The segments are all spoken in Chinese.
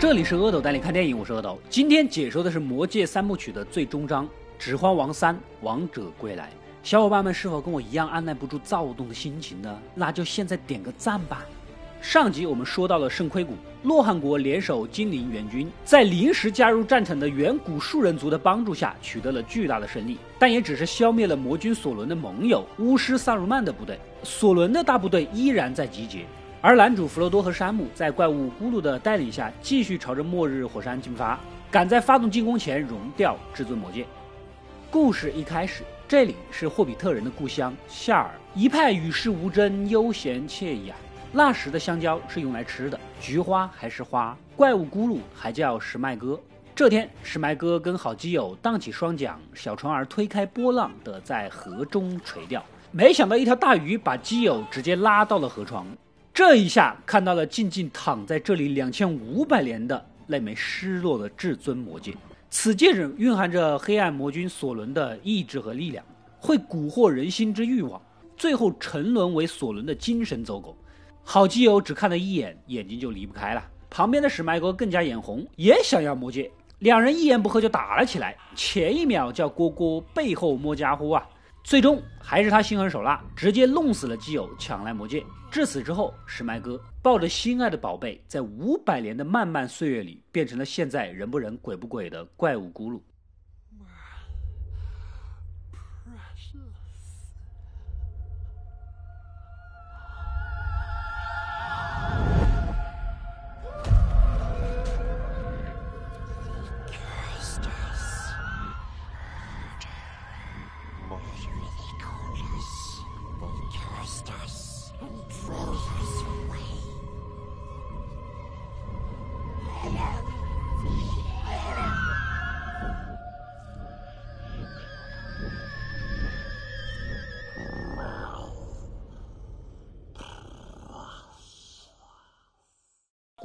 这里是阿斗带你看电影，我是阿斗。今天解说的是《魔戒》三部曲的最终章《指环王三：王者归来》。小伙伴们是否跟我一样按耐不住躁动的心情呢？那就现在点个赞吧。上集我们说到了圣盔谷，洛汗国联手精灵援军，在临时加入战场的远古树人族的帮助下，取得了巨大的胜利，但也只是消灭了魔军索伦的盟友巫师萨鲁曼的部队。索伦的大部队依然在集结。而男主弗罗多和山姆在怪物咕噜的带领下，继续朝着末日火山进发，赶在发动进攻前熔掉至尊魔戒。故事一开始，这里是霍比特人的故乡夏尔，一派与世无争、悠闲惬意啊。那时的香蕉是用来吃的，菊花还是花，怪物咕噜还叫石麦哥。这天，史麦哥跟好基友荡起双桨，小船儿推开波浪的在河中垂钓，没想到一条大鱼把基友直接拉到了河床。这一下看到了静静躺在这里两千五百年的那枚失落的至尊魔戒，此戒指蕴含着黑暗魔君索伦的意志和力量，会蛊惑人心之欲望，最后沉沦为索伦的精神走狗。好基友只看了一眼，眼睛就离不开了。旁边的史麦哥更加眼红，也想要魔戒，两人一言不合就打了起来。前一秒叫蝈蝈，背后摸家伙啊！最终还是他心狠手辣，直接弄死了基友，抢来魔戒。至此之后，石麦哥抱着心爱的宝贝，在五百年的漫漫岁月里，变成了现在人不人鬼不鬼的怪物咕噜。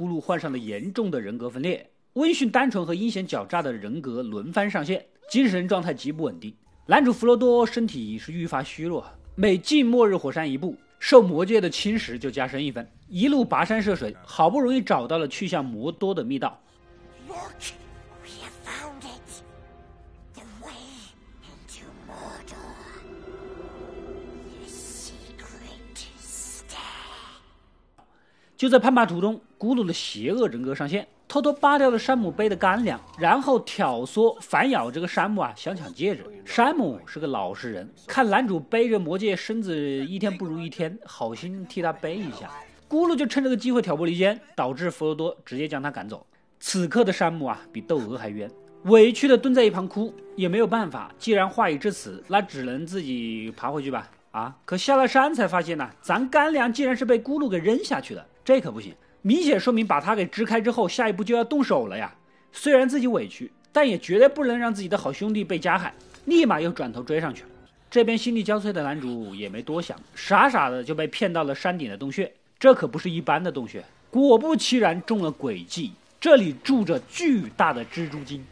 咕噜患上了严重的人格分裂，温驯单纯和阴险狡诈的人格轮番上线，精神状态极不稳定。男主弗罗多身体是愈发虚弱，每进末日火山一步，受魔界的侵蚀就加深一分。一路跋山涉水，好不容易找到了去向魔多的密道。就在攀爬途中，咕噜的邪恶人格上线，偷偷扒掉了山姆背的干粮，然后挑唆反咬这个山姆啊，想抢戒指。山姆是个老实人，看男主背着魔戒，身子一天不如一天，好心替他背一下。咕噜就趁这个机会挑拨离间，导致弗罗多直接将他赶走。此刻的山姆啊，比窦娥还冤，委屈的蹲在一旁哭，也没有办法。既然话已至此，那只能自己爬回去吧。啊，可下了山才发现呢，咱干粮竟然是被咕噜给扔下去的。这可不行，明显说明把他给支开之后，下一步就要动手了呀。虽然自己委屈，但也绝对不能让自己的好兄弟被加害，立马又转头追上去了。这边心力交瘁的男主也没多想，傻傻的就被骗到了山顶的洞穴。这可不是一般的洞穴，果不其然中了诡计，这里住着巨大的蜘蛛精。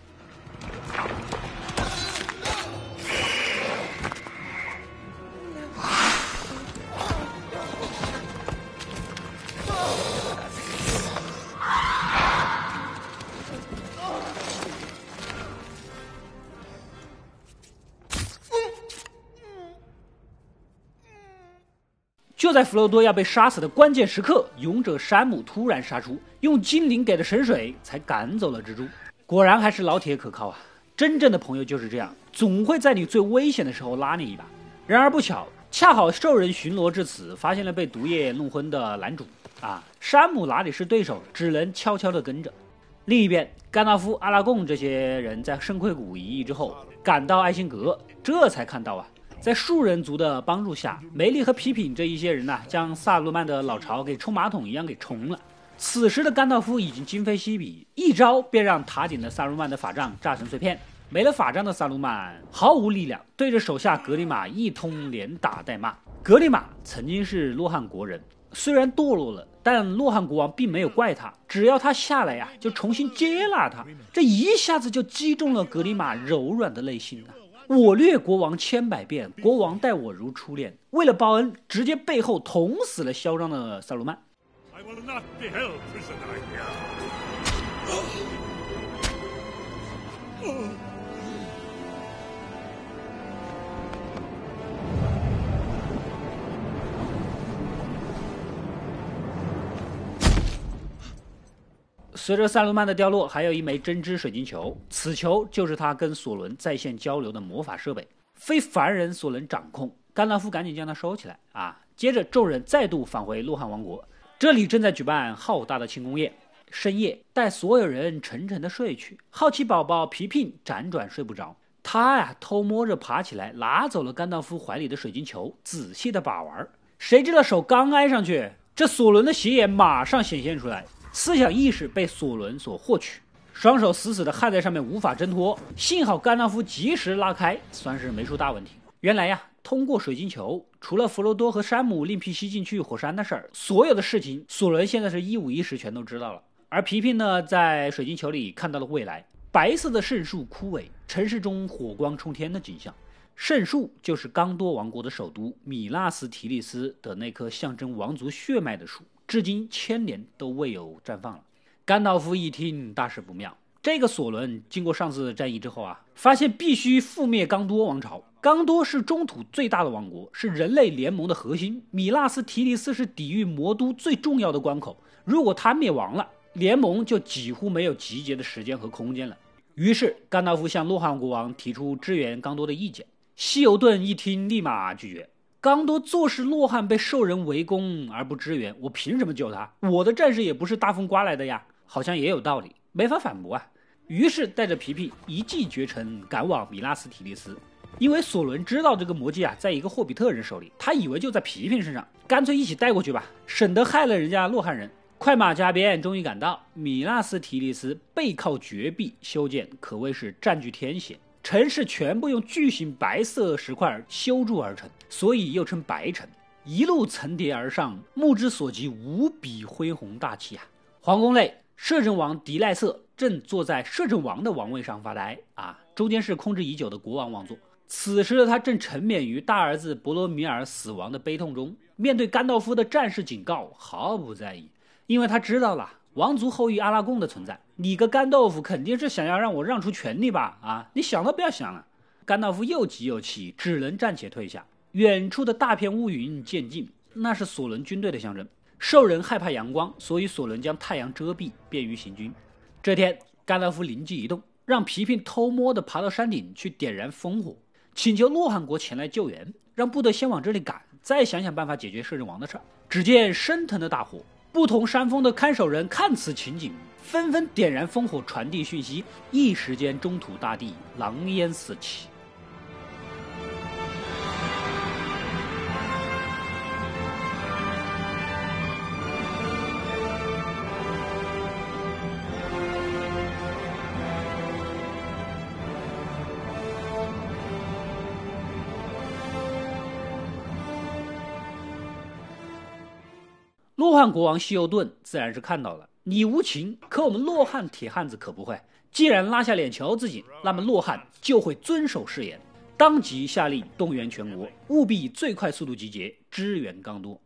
就在弗罗多要被杀死的关键时刻，勇者山姆突然杀出，用精灵给的神水才赶走了蜘蛛。果然还是老铁可靠啊！真正的朋友就是这样，总会在你最危险的时候拉你一把。然而不巧，恰好兽人巡逻至此，发现了被毒液弄昏的男主。啊，山姆哪里是对手，只能悄悄地跟着。另一边，甘道夫、阿拉贡这些人在圣盔谷一役之后，赶到爱辛格，这才看到啊。在树人族的帮助下，梅丽和皮品这一些人呢，将萨鲁曼的老巢给冲马桶一样给冲了。此时的甘道夫已经今非昔比，一招便让塔顶的萨鲁曼的法杖炸成碎片。没了法杖的萨鲁曼毫无力量，对着手下格里玛一通连打带骂。格里玛曾经是洛汗国人，虽然堕落了，但洛汗国王并没有怪他，只要他下来呀，就重新接纳他。这一下子就击中了格里玛柔软的内心啊！我虐国王千百遍，国王待我如初恋。为了报恩，直接背后捅死了嚣张的萨鲁曼。随着萨鲁曼的掉落，还有一枚针织水晶球，此球就是他跟索伦在线交流的魔法设备，非凡人所能掌控。甘道夫赶紧将它收起来啊！接着，众人再度返回洛汗王国，这里正在举办浩大的庆功宴。深夜，待所有人沉沉的睡去，好奇宝宝皮皮辗转睡不着，他呀偷摸着爬起来，拿走了甘道夫怀里的水晶球，仔细的把玩。谁知道手刚挨上去，这索伦的斜眼马上显现出来。思想意识被索伦所获取，双手死死地焊在上面，无法挣脱。幸好甘道夫及时拉开，算是没出大问题。原来呀，通过水晶球，除了弗罗多和山姆另辟蹊径去火山的事儿，所有的事情索伦现在是一五一十全都知道了。而皮皮呢，在水晶球里看到了未来：白色的圣树枯萎，城市中火光冲天的景象。圣树就是刚多王国的首都米纳斯提利斯的那棵象征王族血脉的树。至今千年都未有绽放了。甘道夫一听，大事不妙。这个索伦经过上次战役之后啊，发现必须覆灭刚多王朝。刚多是中土最大的王国，是人类联盟的核心。米纳斯提利斯是抵御魔都最重要的关口。如果他灭亡了，联盟就几乎没有集结的时间和空间了。于是，甘道夫向洛汗国王提出支援刚多的意见。西尤顿一听，立马拒绝。刚多坐视洛汗被兽人围攻而不支援，我凭什么救他？我的战士也不是大风刮来的呀，好像也有道理，没法反驳啊。于是带着皮皮一骑绝尘，赶往米拉斯提利斯。因为索伦知道这个魔戒啊，在一个霍比特人手里，他以为就在皮皮身上，干脆一起带过去吧，省得害了人家洛汗人。快马加鞭，终于赶到米纳斯提利斯，背靠绝壁修建，可谓是占据天险。城市全部用巨型白色石块修筑而成，所以又称白城。一路层叠而上，目之所及无比恢宏大气啊！皇宫内，摄政王迪赖瑟正坐在摄政王的王位上发呆啊，中间是空置已久的国王王座。此时的他正沉湎于大儿子博罗米尔死亡的悲痛中，面对甘道夫的战士警告毫不在意，因为他知道了。王族后裔阿拉贡的存在，你个干豆腐肯定是想要让我让出权力吧？啊，你想都不要想了！甘道夫又急又气，只能暂且退下。远处的大片乌云渐近，那是索伦军队的象征。兽人害怕阳光，所以索伦将太阳遮蔽，便于行军。这天，甘道夫灵机一动，让皮皮偷摸地爬到山顶去点燃烽火，请求洛汗国前来救援，让部队先往这里赶，再想想办法解决摄政王的事儿。只见升腾的大火。不同山峰的看守人看此情景，纷纷点燃烽火传递讯息，一时间中土大地狼烟四起。洛汗国王西尤顿自然是看到了，你无情，可我们洛汗铁汉子可不会。既然拉下脸求自己，那么洛汗就会遵守誓言，当即下令动员全国，务必以最快速度集结支援刚多。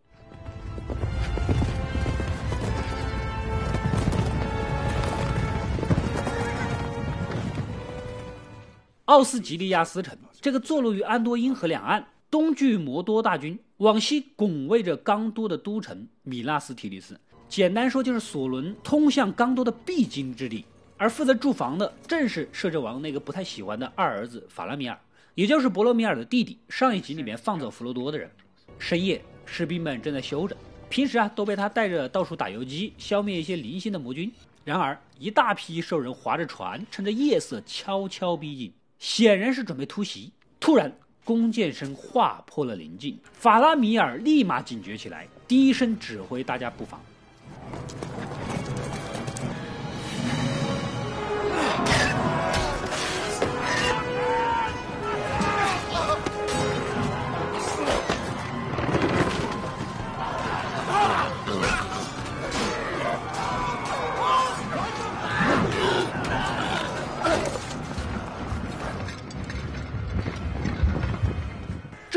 奥斯吉利亚斯城，这个坐落于安多因河两岸。东距摩多大军，往西拱卫着刚都的都城米纳斯提利斯。简单说，就是索伦通向刚都的必经之地。而负责驻防的，正是摄政王那个不太喜欢的二儿子法拉米尔，也就是博罗米尔的弟弟。上一集里面放走弗罗多的人。深夜，士兵们正在休着，平时啊都被他带着到处打游击，消灭一些零星的魔军。然而，一大批兽人划着船，趁着夜色悄悄逼近，显然是准备突袭。突然，弓箭声划破了宁静，法拉米尔立马警觉起来，低声指挥大家布防。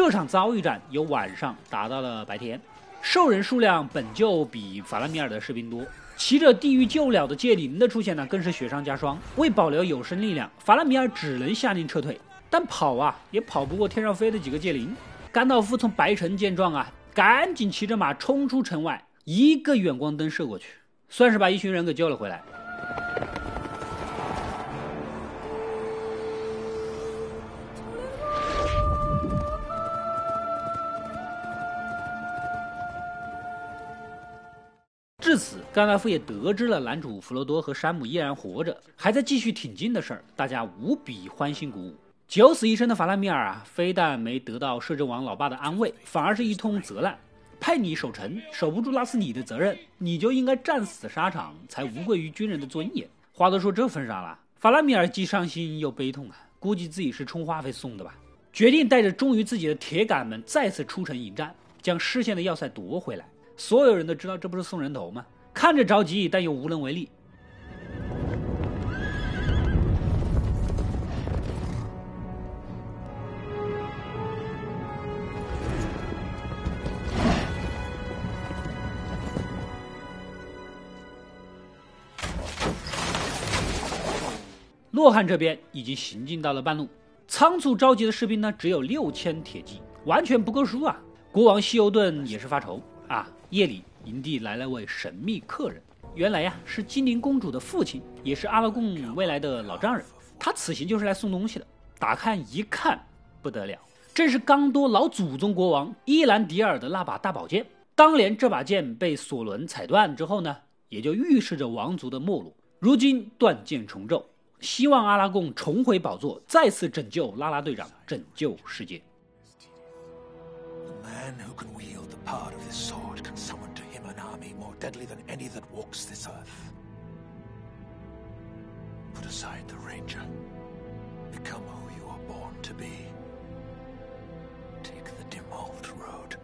这场遭遇战由晚上打到了白天，兽人数量本就比法拉米尔的士兵多，骑着地狱救鸟的戒灵的出现呢，更是雪上加霜。为保留有生力量，法拉米尔只能下令撤退，但跑啊也跑不过天上飞的几个戒灵。甘道夫从白城见状啊，赶紧骑着马冲出城外，一个远光灯射过去，算是把一群人给救了回来。甘道夫也得知了男主弗罗多和山姆依然活着，还在继续挺进的事儿，大家无比欢欣鼓舞。九死一生的法拉米尔啊，非但没得到摄政王老爸的安慰，反而是一通责难：派你守城，守不住那是你的责任，你就应该战死沙场，才无愧于军人的尊严。话都说这份上了，法拉米尔既伤心又悲痛啊，估计自己是充话费送的吧，决定带着忠于自己的铁杆们再次出城迎战，将失陷的要塞夺回来。所有人都知道这不是送人头吗？看着着急，但又无能为力。洛汗这边已经行进到了半路，仓促着急的士兵呢，只有六千铁骑，完全不够数啊！国王西欧顿也是发愁啊。夜里，营地来了位神秘客人，原来呀是精灵公主的父亲，也是阿拉贡未来的老丈人。他此行就是来送东西的。打开一看，不得了，正是刚多老祖宗国王伊兰迪尔的那把大宝剑。当年这把剑被索伦踩断之后呢，也就预示着王族的没落。如今断剑重奏，希望阿拉贡重回宝座，再次拯救拉拉队长，拯救世界。Deadly than any that walks this earth. Put aside the ranger. Become who you are born to be. Take the dim old road.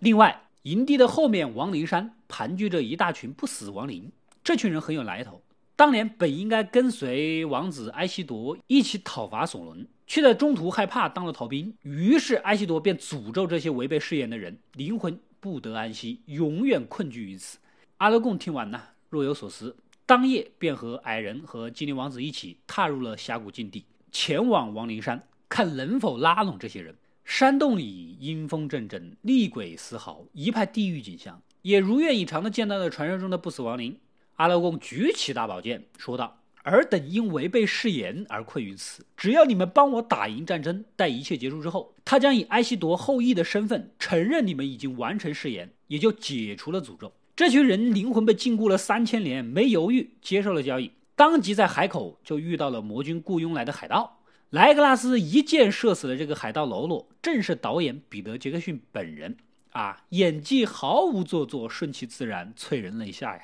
另外，营地的后面亡灵山盘踞着一大群不死亡灵，这群人很有来头。当年本应该跟随王子埃西铎一起讨伐索伦，却在中途害怕当了逃兵，于是埃西铎便诅咒这些违背誓言的人，灵魂。不得安息，永远困居于此。阿勒贡听完呢，若有所思，当夜便和矮人和精灵王子一起踏入了峡谷禁地，前往亡灵山，看能否拉拢这些人。山洞里阴风阵阵，厉鬼嘶嚎，一派地狱景象。也如愿以偿的见到了传说中的不死亡灵。阿勒贡举起大宝剑，说道。尔等因违背誓言而困于此。只要你们帮我打赢战争，待一切结束之后，他将以埃西铎后裔的身份承认你们已经完成誓言，也就解除了诅咒。这群人灵魂被禁锢了三千年，没犹豫接受了交易，当即在海口就遇到了魔君雇佣来的海盗莱格拉斯，一箭射死了这个海盗喽啰，正是导演彼得·杰克逊本人啊，演技毫无做作，顺其自然，催人泪下呀。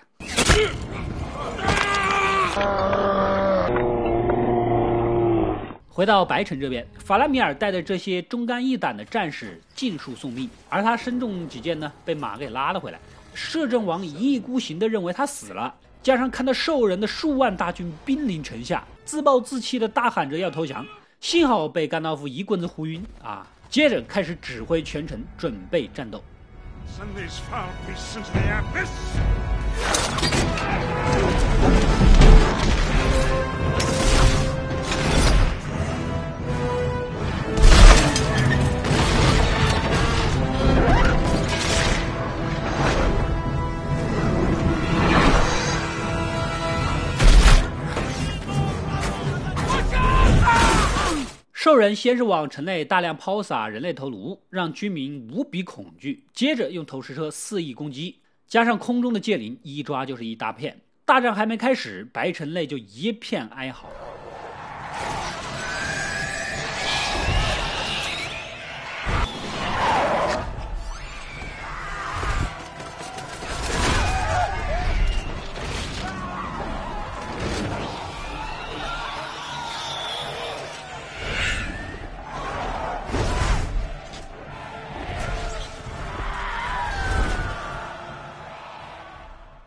回到白城这边，法拉米尔带着这些忠肝义胆的战士尽数送命，而他身中几箭呢，被马给拉了回来。摄政王一意孤行的认为他死了，加上看到兽人的数万大军兵临城下，自暴自弃的大喊着要投降，幸好被甘道夫一棍子呼晕啊！接着开始指挥全城准备战斗。兽人先是往城内大量抛洒人类头颅，让居民无比恐惧。接着用投石车肆意攻击，加上空中的戒灵，一抓就是一大片。大战还没开始，白城内就一片哀嚎。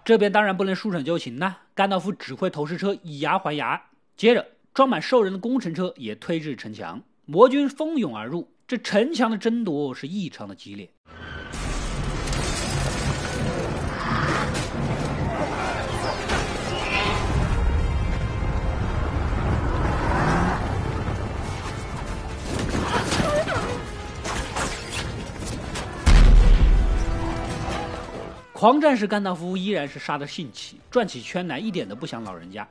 这边当然不能束手就擒呐！甘道夫指挥投石车以牙还牙，接着装满兽人的工程车也推至城墙，魔军蜂拥而入，这城墙的争夺是异常的激烈。狂战士甘道夫依然是杀得兴起，转起圈来一点都不像老人家。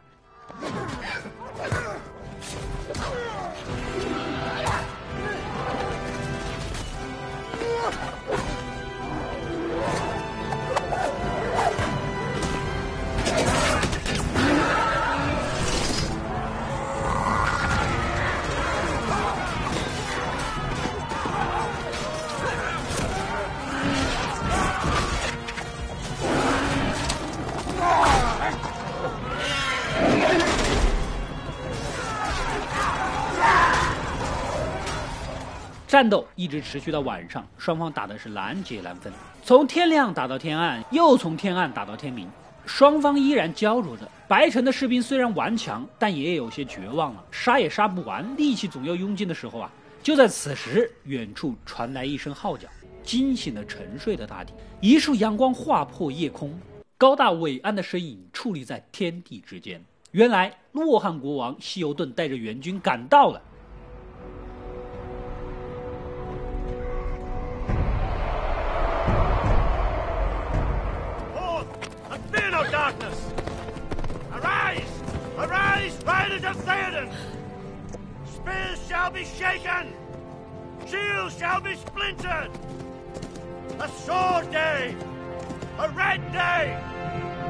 战斗一直持续到晚上，双方打的是难解难分，从天亮打到天暗，又从天暗打到天明，双方依然焦灼着。白城的士兵虽然顽强，但也有些绝望了，杀也杀不完，力气总要用尽的时候啊！就在此时，远处传来一声号角，惊醒了沉睡的大地。一束阳光划破夜空，高大伟岸的身影矗立在天地之间。原来，洛汗国王希尤顿带着援军赶到了。Riders of Theoden! Spears shall be shaken! Shields shall be splintered! A sword day! A red day!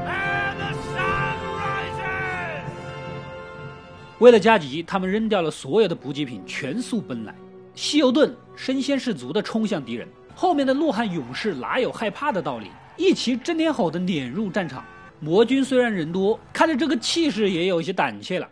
And the sun 为了加急，他们扔掉了所有的补给品，全速奔来。西游顿身先士卒地冲向敌人，后面的洛汗勇士哪有害怕的道理？一齐震天吼地撵入战场。魔军虽然人多，看着这个气势也有些胆怯了。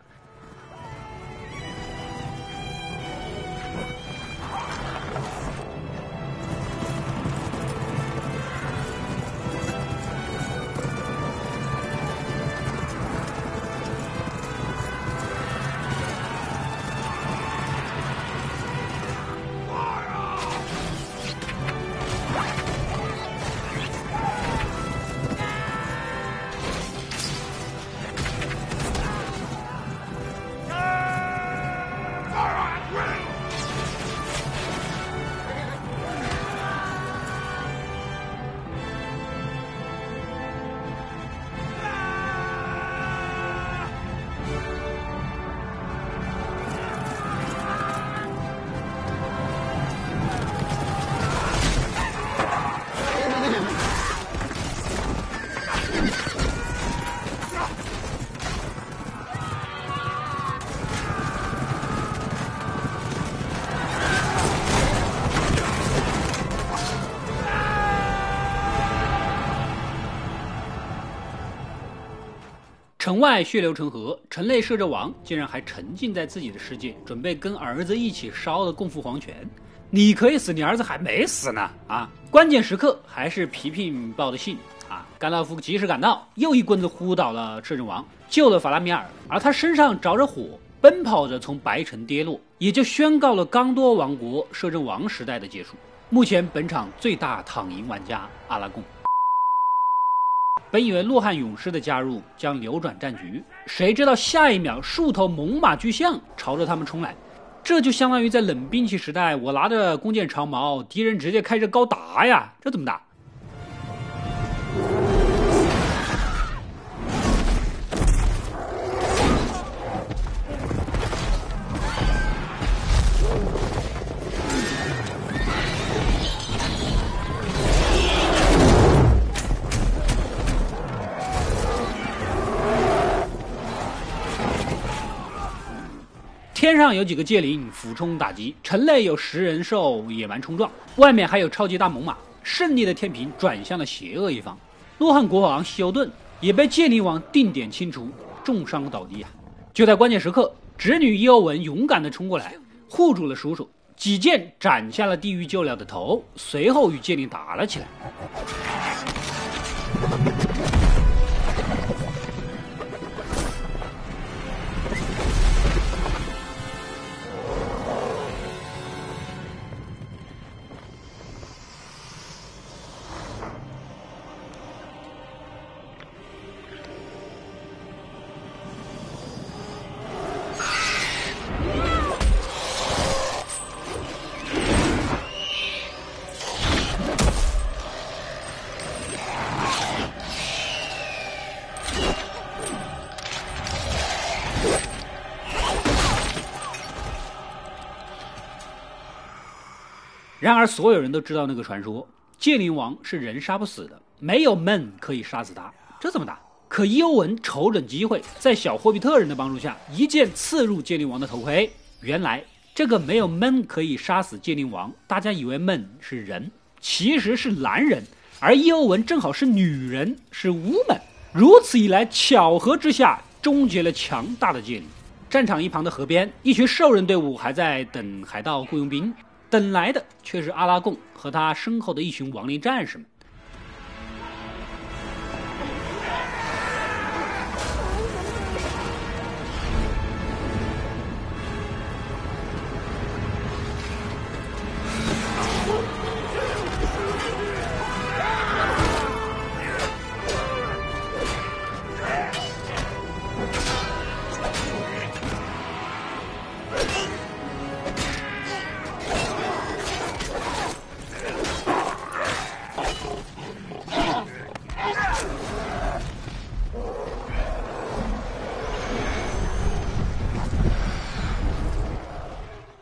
城外血流成河，城内摄政王竟然还沉浸在自己的世界，准备跟儿子一起烧了共赴黄泉。你可以死，你儿子还没死呢！啊，关键时刻还是皮皮报的信啊！甘道夫及时赶到，又一棍子呼倒了摄政王，救了法拉米尔，而他身上着着火，奔跑着从白城跌落，也就宣告了刚多王国摄政王时代的结束。目前本场最大躺赢玩家阿拉贡。本以为洛汗勇士的加入将扭转战局，谁知道下一秒数头猛犸巨象朝着他们冲来，这就相当于在冷兵器时代，我拿着弓箭长矛，敌人直接开着高达呀，这怎么打？天上有几个戒灵俯冲打击，城内有食人兽野蛮冲撞，外面还有超级大猛犸。胜利的天平转向了邪恶一方，洛汉国王希尤顿也被戒灵王定点清除，重伤倒地啊！就在关键时刻，侄女伊欧文勇敢地冲过来护住了叔叔，几剑斩下了地狱鹫鸟的头，随后与戒灵打了起来。然而，所有人都知道那个传说：剑灵王是人杀不死的，没有闷可以杀死他。这怎么打？可伊欧文瞅准机会，在小霍比特人的帮助下，一剑刺入剑灵王的头盔。原来，这个没有闷可以杀死剑灵王，大家以为闷是人，其实是男人，而伊欧文正好是女人，是巫门。如此一来，巧合之下，终结了强大的戒灵。战场一旁的河边，一群兽人队伍还在等海盗雇佣兵。等来的却是阿拉贡和他身后的一群亡灵战士们。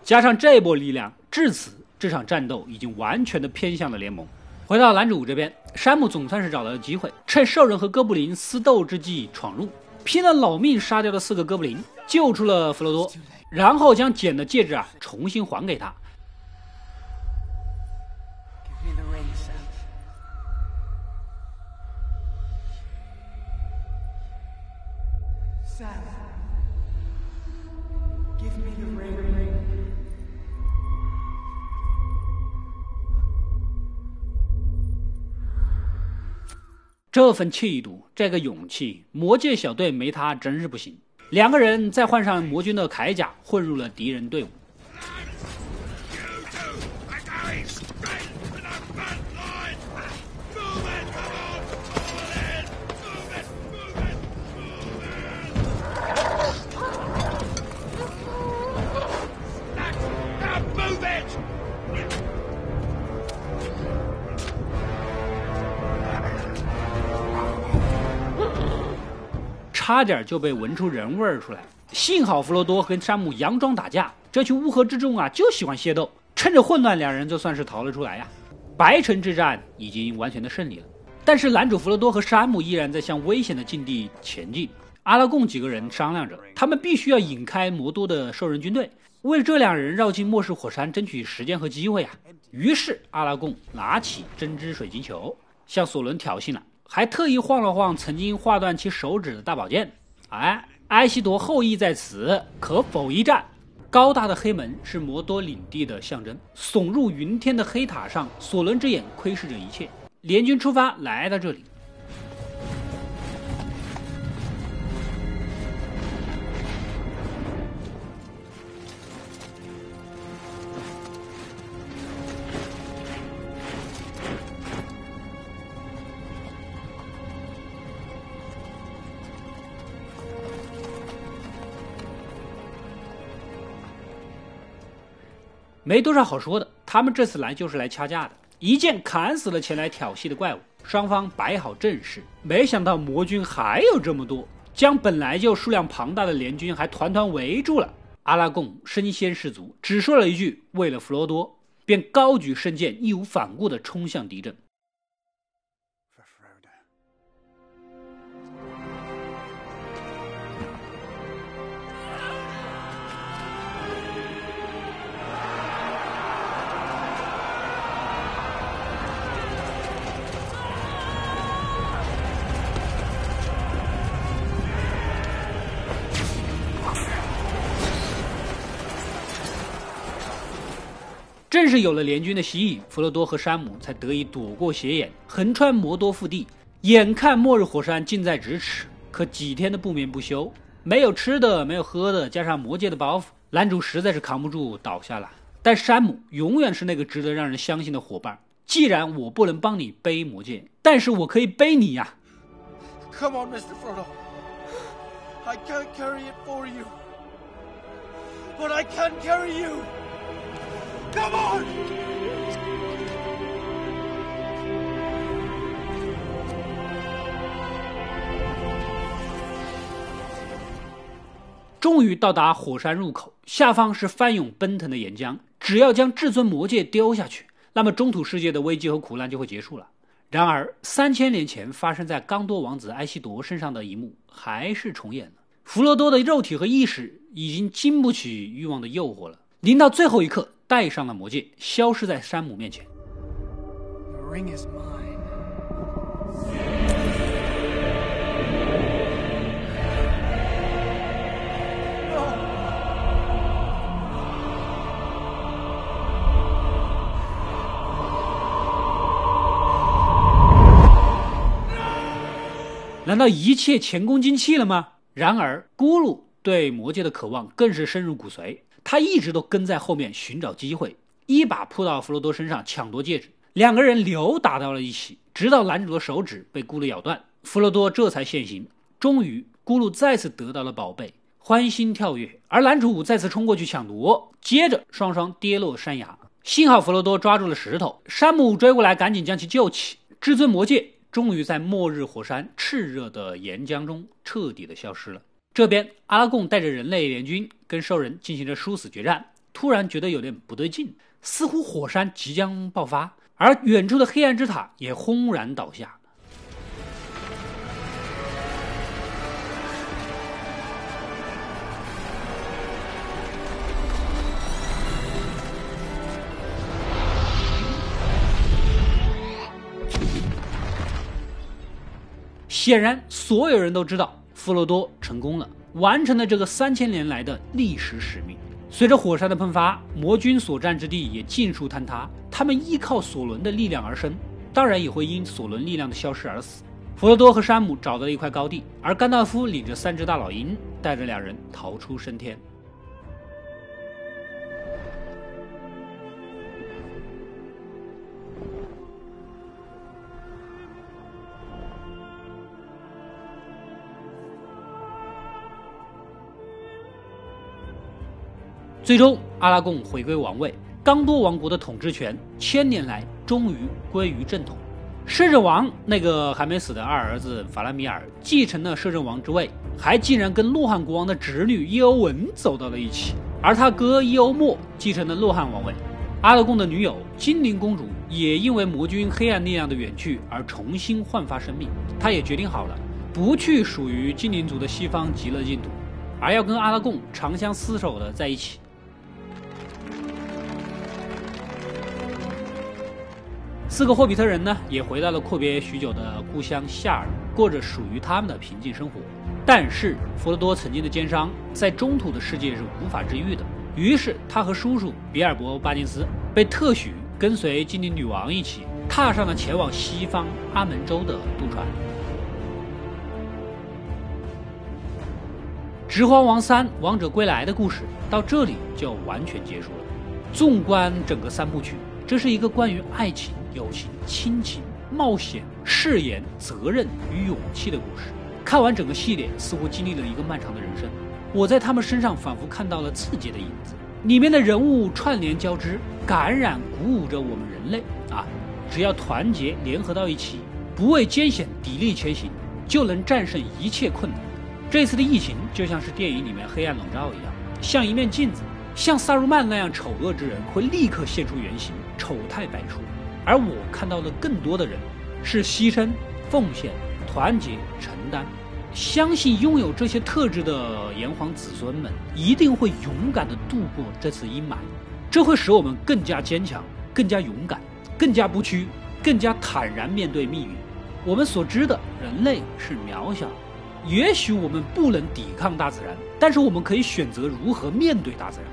加上这波力量，至此这场战斗已经完全的偏向了联盟。回到男主这边，山姆总算是找到了机会，趁兽人和哥布林厮斗之际闯入，拼了老命杀掉了四个哥布林，救出了弗罗多，然后将捡的戒指啊重新还给他。这份气度，这个勇气，魔界小队没他真是不行。两个人再换上魔君的铠甲，混入了敌人队伍。差点就被闻出人味儿出来，幸好弗罗多跟山姆佯装打架，这群乌合之众啊就喜欢械斗，趁着混乱，两人就算是逃了出来呀。白城之战已经完全的胜利了，但是男主弗罗多和山姆依然在向危险的境地前进。阿拉贡几个人商量着，他们必须要引开魔多的兽人军队，为这两人绕进末世火山争取时间和机会啊。于是阿拉贡拿起针织水晶球，向索伦挑衅了。还特意晃了晃曾经划断其手指的大宝剑，哎，埃西铎后裔在此，可否一战？高大的黑门是摩多领地的象征，耸入云天的黑塔上，索伦之眼窥视着一切。联军出发，来到这里。没多少好说的，他们这次来就是来掐架的，一剑砍死了前来挑衅的怪物，双方摆好阵势。没想到魔军还有这么多，将本来就数量庞大的联军还团团围住了。阿拉贡身先士卒，只说了一句“为了弗罗多”，便高举圣剑，义无反顾地冲向敌阵。是有了联军的吸引，弗罗多和山姆才得以躲过斜眼，横穿魔多腹地。眼看末日火山近在咫尺，可几天的不眠不休，没有吃的，没有喝的，加上魔界的包袱，男主实在是扛不住，倒下了。但山姆永远是那个值得让人相信的伙伴。既然我不能帮你背魔戒，但是我可以背你呀。Come on, Mr. Frodo. I can't carry it for you, but I can carry you. Come on! 终于到达火山入口，下方是翻涌奔腾的岩浆。只要将至尊魔戒丢下去，那么中土世界的危机和苦难就会结束了。然而，三千年前发生在刚多王子埃西铎身上的一幕还是重演了。弗罗多的肉体和意识已经经不起欲望的诱惑了，临到最后一刻，戴上了魔戒，消失在山姆面前。The ring is mine. 难道一切前功尽弃了吗？然而，咕噜对魔戒的渴望更是深入骨髓，他一直都跟在后面寻找机会，一把扑到弗罗多身上抢夺戒指，两个人扭打到了一起，直到男主的手指被咕噜咬断，弗罗多这才现形。终于，咕噜再次得到了宝贝，欢欣跳跃，而男主再次冲过去抢夺，接着双双跌落山崖。幸好弗罗多抓住了石头，山姆追过来，赶紧将其救起。至尊魔戒。终于在末日火山炽热的岩浆中彻底的消失了。这边，阿拉贡带着人类联军跟兽人进行着殊死决战，突然觉得有点不对劲，似乎火山即将爆发，而远处的黑暗之塔也轰然倒下。显然，所有人都知道弗罗多成功了，完成了这个三千年来的历史使命。随着火山的喷发，魔军所占之地也尽数坍塌。他们依靠索伦的力量而生，当然也会因索伦力量的消失而死。弗罗多和山姆找到了一块高地，而甘道夫领着三只大老鹰，带着两人逃出升天。最终，阿拉贡回归王位，刚多王国的统治权千年来终于归于正统。摄政王那个还没死的二儿子法拉米尔继承了摄政王之位，还竟然跟洛汗国王的侄女伊欧文走到了一起。而他哥伊欧莫继承了洛汗王位。阿拉贡的女友精灵公主也因为魔君黑暗力量的远去而重新焕发生命。她也决定好了，不去属于精灵族的西方极乐净土，而要跟阿拉贡长相厮守的在一起。四个霍比特人呢，也回到了阔别许久的故乡夏尔，过着属于他们的平静生活。但是弗罗多曾经的奸商，在中土的世界是无法治愈的。于是他和叔叔比尔博·巴金斯被特许跟随精灵女王一起，踏上了前往西方阿门州的渡船。《指环王三：王者归来》的故事到这里就完全结束了。纵观整个三部曲，这是一个关于爱情。友情、亲情、冒险、誓言、责任与勇气的故事。看完整个系列，似乎经历了一个漫长的人生。我在他们身上仿佛看到了自己的影子。里面的人物串联交织，感染、鼓舞着我们人类啊！只要团结联合到一起，不畏艰险，砥砺前行，就能战胜一切困难。这次的疫情就像是电影里面黑暗笼罩一样，像一面镜子，像萨鲁曼那样丑恶之人会立刻现出原形，丑态百出。而我看到的更多的人，是牺牲、奉献、团结、承担。相信拥有这些特质的炎黄子孙们，一定会勇敢地度过这次阴霾。这会使我们更加坚强、更加勇敢、更加不屈、更加坦然面对命运。我们所知的人类是渺小，也许我们不能抵抗大自然，但是我们可以选择如何面对大自然。